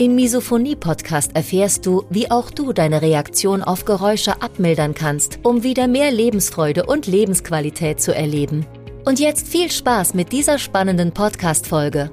Im Misophonie-Podcast erfährst du, wie auch du deine Reaktion auf Geräusche abmildern kannst, um wieder mehr Lebensfreude und Lebensqualität zu erleben. Und jetzt viel Spaß mit dieser spannenden Podcast-Folge.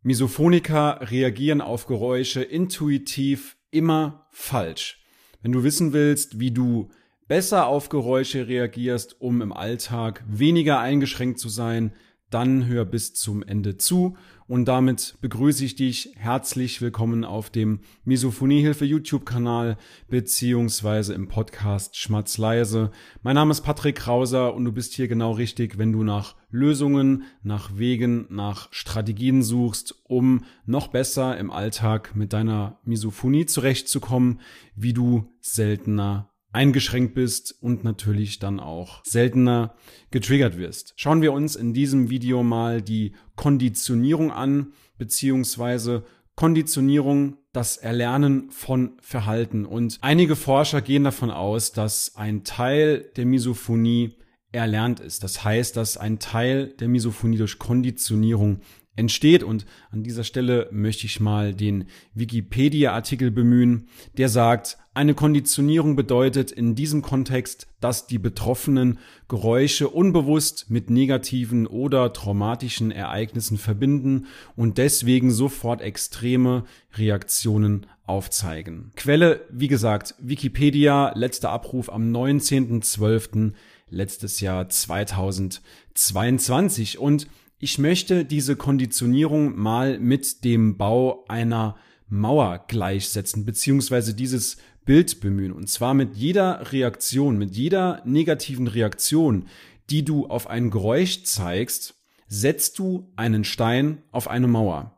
Misophoniker reagieren auf Geräusche intuitiv immer falsch. Wenn du wissen willst, wie du besser auf Geräusche reagierst, um im Alltag weniger eingeschränkt zu sein, dann hör bis zum Ende zu und damit begrüße ich dich herzlich willkommen auf dem Misophoniehilfe YouTube-Kanal beziehungsweise im Podcast Schmatzleise. Mein Name ist Patrick Krauser und du bist hier genau richtig, wenn du nach Lösungen, nach Wegen, nach Strategien suchst, um noch besser im Alltag mit deiner Misophonie zurechtzukommen, wie du seltener eingeschränkt bist und natürlich dann auch seltener getriggert wirst. Schauen wir uns in diesem Video mal die Konditionierung an, beziehungsweise Konditionierung, das Erlernen von Verhalten. Und einige Forscher gehen davon aus, dass ein Teil der Misophonie erlernt ist. Das heißt, dass ein Teil der Misophonie durch Konditionierung entsteht. Und an dieser Stelle möchte ich mal den Wikipedia-Artikel bemühen, der sagt, eine Konditionierung bedeutet in diesem Kontext, dass die Betroffenen Geräusche unbewusst mit negativen oder traumatischen Ereignissen verbinden und deswegen sofort extreme Reaktionen aufzeigen. Quelle, wie gesagt, Wikipedia, letzter Abruf am 19.12. letztes Jahr 2022 und ich möchte diese Konditionierung mal mit dem Bau einer Mauer gleichsetzen, beziehungsweise dieses Bild bemühen. Und zwar mit jeder Reaktion, mit jeder negativen Reaktion, die du auf ein Geräusch zeigst, setzt du einen Stein auf eine Mauer.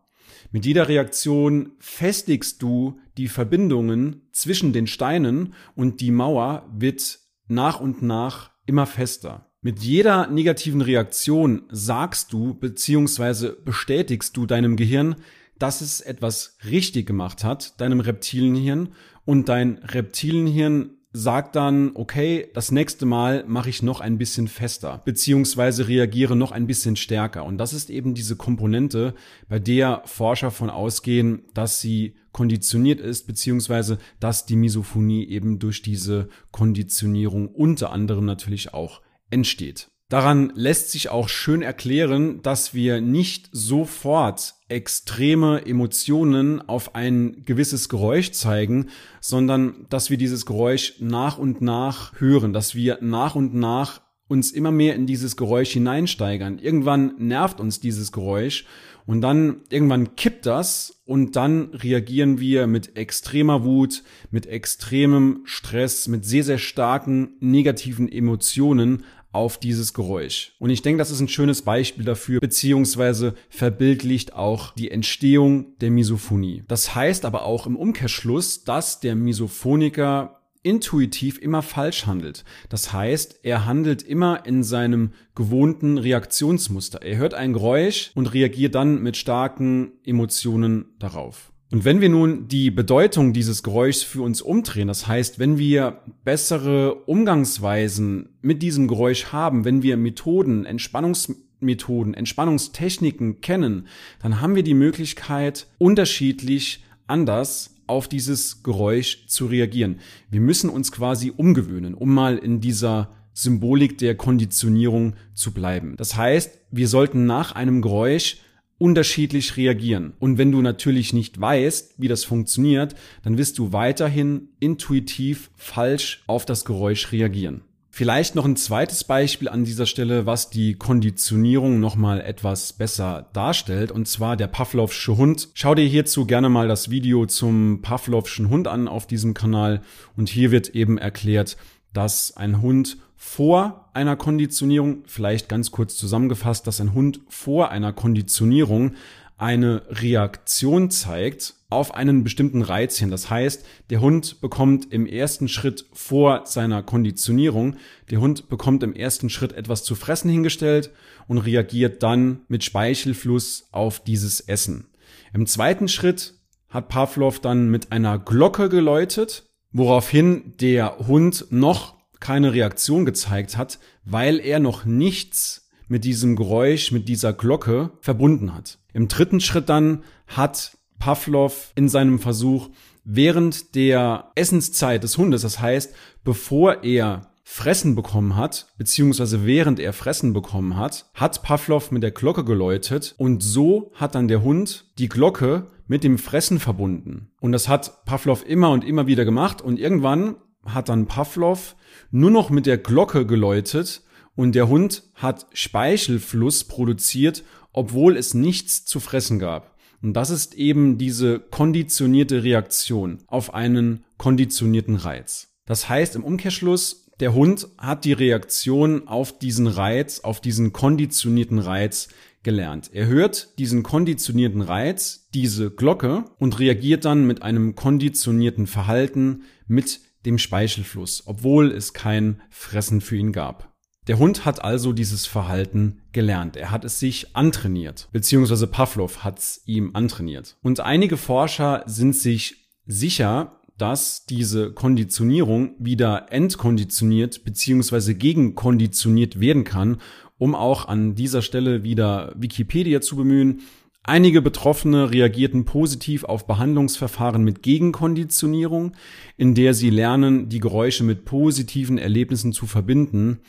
Mit jeder Reaktion festigst du die Verbindungen zwischen den Steinen und die Mauer wird nach und nach immer fester. Mit jeder negativen Reaktion sagst du bzw. bestätigst du deinem Gehirn, dass es etwas richtig gemacht hat, deinem Reptilienhirn, und dein Reptilienhirn sagt dann, okay, das nächste Mal mache ich noch ein bisschen fester, beziehungsweise reagiere noch ein bisschen stärker. Und das ist eben diese Komponente, bei der Forscher von ausgehen, dass sie konditioniert ist, beziehungsweise dass die Misophonie eben durch diese Konditionierung unter anderem natürlich auch entsteht. Daran lässt sich auch schön erklären, dass wir nicht sofort extreme Emotionen auf ein gewisses Geräusch zeigen, sondern dass wir dieses Geräusch nach und nach hören, dass wir nach und nach uns immer mehr in dieses Geräusch hineinsteigern. Irgendwann nervt uns dieses Geräusch und dann irgendwann kippt das und dann reagieren wir mit extremer Wut, mit extremem Stress, mit sehr, sehr starken negativen Emotionen auf dieses Geräusch. Und ich denke, das ist ein schönes Beispiel dafür, beziehungsweise verbildlicht auch die Entstehung der Misophonie. Das heißt aber auch im Umkehrschluss, dass der Misophoniker intuitiv immer falsch handelt. Das heißt, er handelt immer in seinem gewohnten Reaktionsmuster. Er hört ein Geräusch und reagiert dann mit starken Emotionen darauf. Und wenn wir nun die Bedeutung dieses Geräuschs für uns umdrehen, das heißt, wenn wir bessere Umgangsweisen mit diesem Geräusch haben, wenn wir Methoden, Entspannungsmethoden, Entspannungstechniken kennen, dann haben wir die Möglichkeit, unterschiedlich anders auf dieses Geräusch zu reagieren. Wir müssen uns quasi umgewöhnen, um mal in dieser Symbolik der Konditionierung zu bleiben. Das heißt, wir sollten nach einem Geräusch unterschiedlich reagieren. Und wenn du natürlich nicht weißt, wie das funktioniert, dann wirst du weiterhin intuitiv falsch auf das Geräusch reagieren. Vielleicht noch ein zweites Beispiel an dieser Stelle, was die Konditionierung nochmal etwas besser darstellt, und zwar der Pavlovsche Hund. Schau dir hierzu gerne mal das Video zum Pavlovschen Hund an auf diesem Kanal und hier wird eben erklärt, dass ein Hund vor einer Konditionierung, vielleicht ganz kurz zusammengefasst, dass ein Hund vor einer Konditionierung eine Reaktion zeigt auf einen bestimmten Reiz hin. Das heißt, der Hund bekommt im ersten Schritt vor seiner Konditionierung, der Hund bekommt im ersten Schritt etwas zu fressen hingestellt und reagiert dann mit Speichelfluss auf dieses Essen. Im zweiten Schritt hat Pavlov dann mit einer Glocke geläutet, woraufhin der Hund noch keine Reaktion gezeigt hat, weil er noch nichts mit diesem Geräusch, mit dieser Glocke verbunden hat. Im dritten Schritt dann hat Pavlov in seinem Versuch während der Essenszeit des Hundes, das heißt, bevor er Fressen bekommen hat, beziehungsweise während er Fressen bekommen hat, hat Pavlov mit der Glocke geläutet und so hat dann der Hund die Glocke mit dem Fressen verbunden. Und das hat Pavlov immer und immer wieder gemacht und irgendwann hat dann Pavlov nur noch mit der Glocke geläutet und der Hund hat Speichelfluss produziert, obwohl es nichts zu fressen gab. Und das ist eben diese konditionierte Reaktion auf einen konditionierten Reiz. Das heißt im Umkehrschluss, der Hund hat die Reaktion auf diesen Reiz, auf diesen konditionierten Reiz gelernt. Er hört diesen konditionierten Reiz, diese Glocke und reagiert dann mit einem konditionierten Verhalten mit dem Speichelfluss, obwohl es kein Fressen für ihn gab. Der Hund hat also dieses Verhalten gelernt. Er hat es sich antrainiert, beziehungsweise Pavlov hat es ihm antrainiert. Und einige Forscher sind sich sicher, dass diese Konditionierung wieder entkonditioniert beziehungsweise gegenkonditioniert werden kann, um auch an dieser Stelle wieder Wikipedia zu bemühen. Einige Betroffene reagierten positiv auf Behandlungsverfahren mit Gegenkonditionierung, in der sie lernen, die Geräusche mit positiven Erlebnissen zu verbinden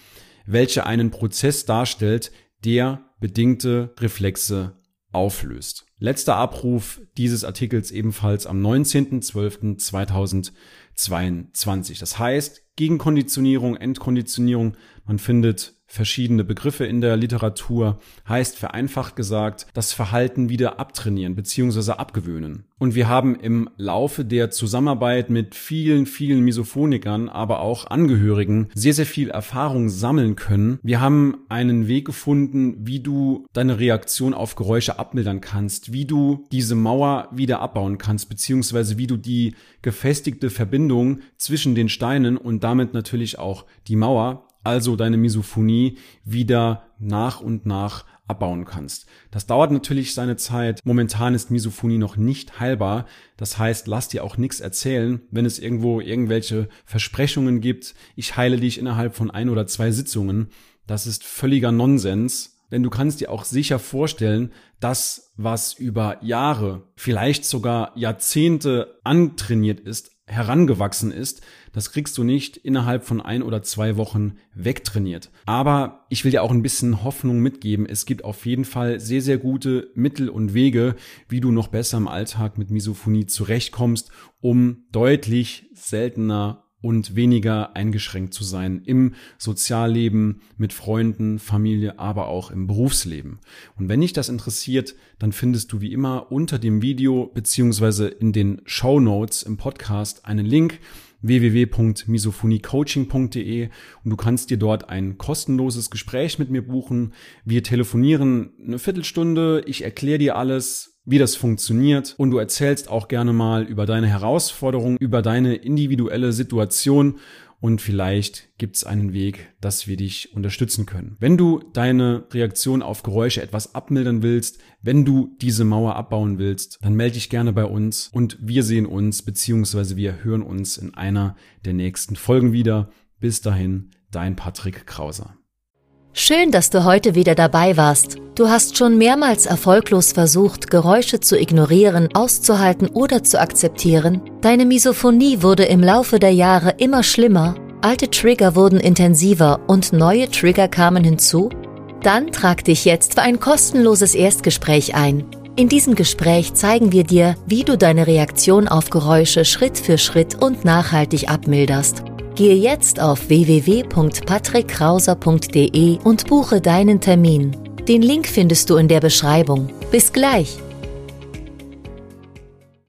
welche einen Prozess darstellt, der bedingte Reflexe auflöst. Letzter Abruf dieses Artikels ebenfalls am 19.12.2022. Das heißt, Gegenkonditionierung, Endkonditionierung, man findet verschiedene Begriffe in der Literatur, heißt vereinfacht gesagt, das Verhalten wieder abtrainieren bzw. abgewöhnen. Und wir haben im Laufe der Zusammenarbeit mit vielen, vielen Misophonikern, aber auch Angehörigen sehr, sehr viel Erfahrung sammeln können. Wir haben einen Weg gefunden, wie du deine Reaktion auf Geräusche abmildern kannst, wie du diese Mauer wieder abbauen kannst, beziehungsweise wie du die gefestigte Verbindung zwischen den Steinen und damit natürlich auch die Mauer also deine Misophonie wieder nach und nach abbauen kannst. Das dauert natürlich seine Zeit. Momentan ist Misophonie noch nicht heilbar. Das heißt, lass dir auch nichts erzählen, wenn es irgendwo irgendwelche Versprechungen gibt. Ich heile dich innerhalb von ein oder zwei Sitzungen. Das ist völliger Nonsens. Denn du kannst dir auch sicher vorstellen, das, was über Jahre, vielleicht sogar Jahrzehnte antrainiert ist, herangewachsen ist, das kriegst du nicht innerhalb von ein oder zwei Wochen wegtrainiert. Aber ich will dir auch ein bisschen Hoffnung mitgeben. Es gibt auf jeden Fall sehr, sehr gute Mittel und Wege, wie du noch besser im Alltag mit Misophonie zurechtkommst, um deutlich seltener und weniger eingeschränkt zu sein im Sozialleben, mit Freunden, Familie, aber auch im Berufsleben. Und wenn dich das interessiert, dann findest du wie immer unter dem Video beziehungsweise in den Show Notes im Podcast einen Link www.misophoniecoaching.de und du kannst dir dort ein kostenloses Gespräch mit mir buchen. Wir telefonieren eine Viertelstunde, ich erkläre dir alles, wie das funktioniert und du erzählst auch gerne mal über deine Herausforderungen, über deine individuelle Situation und vielleicht gibt es einen Weg, dass wir dich unterstützen können. Wenn du deine Reaktion auf Geräusche etwas abmildern willst, wenn du diese Mauer abbauen willst, dann melde dich gerne bei uns und wir sehen uns bzw. wir hören uns in einer der nächsten Folgen wieder. Bis dahin, dein Patrick Krauser. Schön, dass du heute wieder dabei warst. Du hast schon mehrmals erfolglos versucht, Geräusche zu ignorieren, auszuhalten oder zu akzeptieren. Deine Misophonie wurde im Laufe der Jahre immer schlimmer, alte Trigger wurden intensiver und neue Trigger kamen hinzu? Dann trag dich jetzt für ein kostenloses Erstgespräch ein. In diesem Gespräch zeigen wir dir, wie du deine Reaktion auf Geräusche Schritt für Schritt und nachhaltig abmilderst. Gehe jetzt auf www.patrickkrauser.de und buche deinen Termin. Den Link findest du in der Beschreibung. Bis gleich!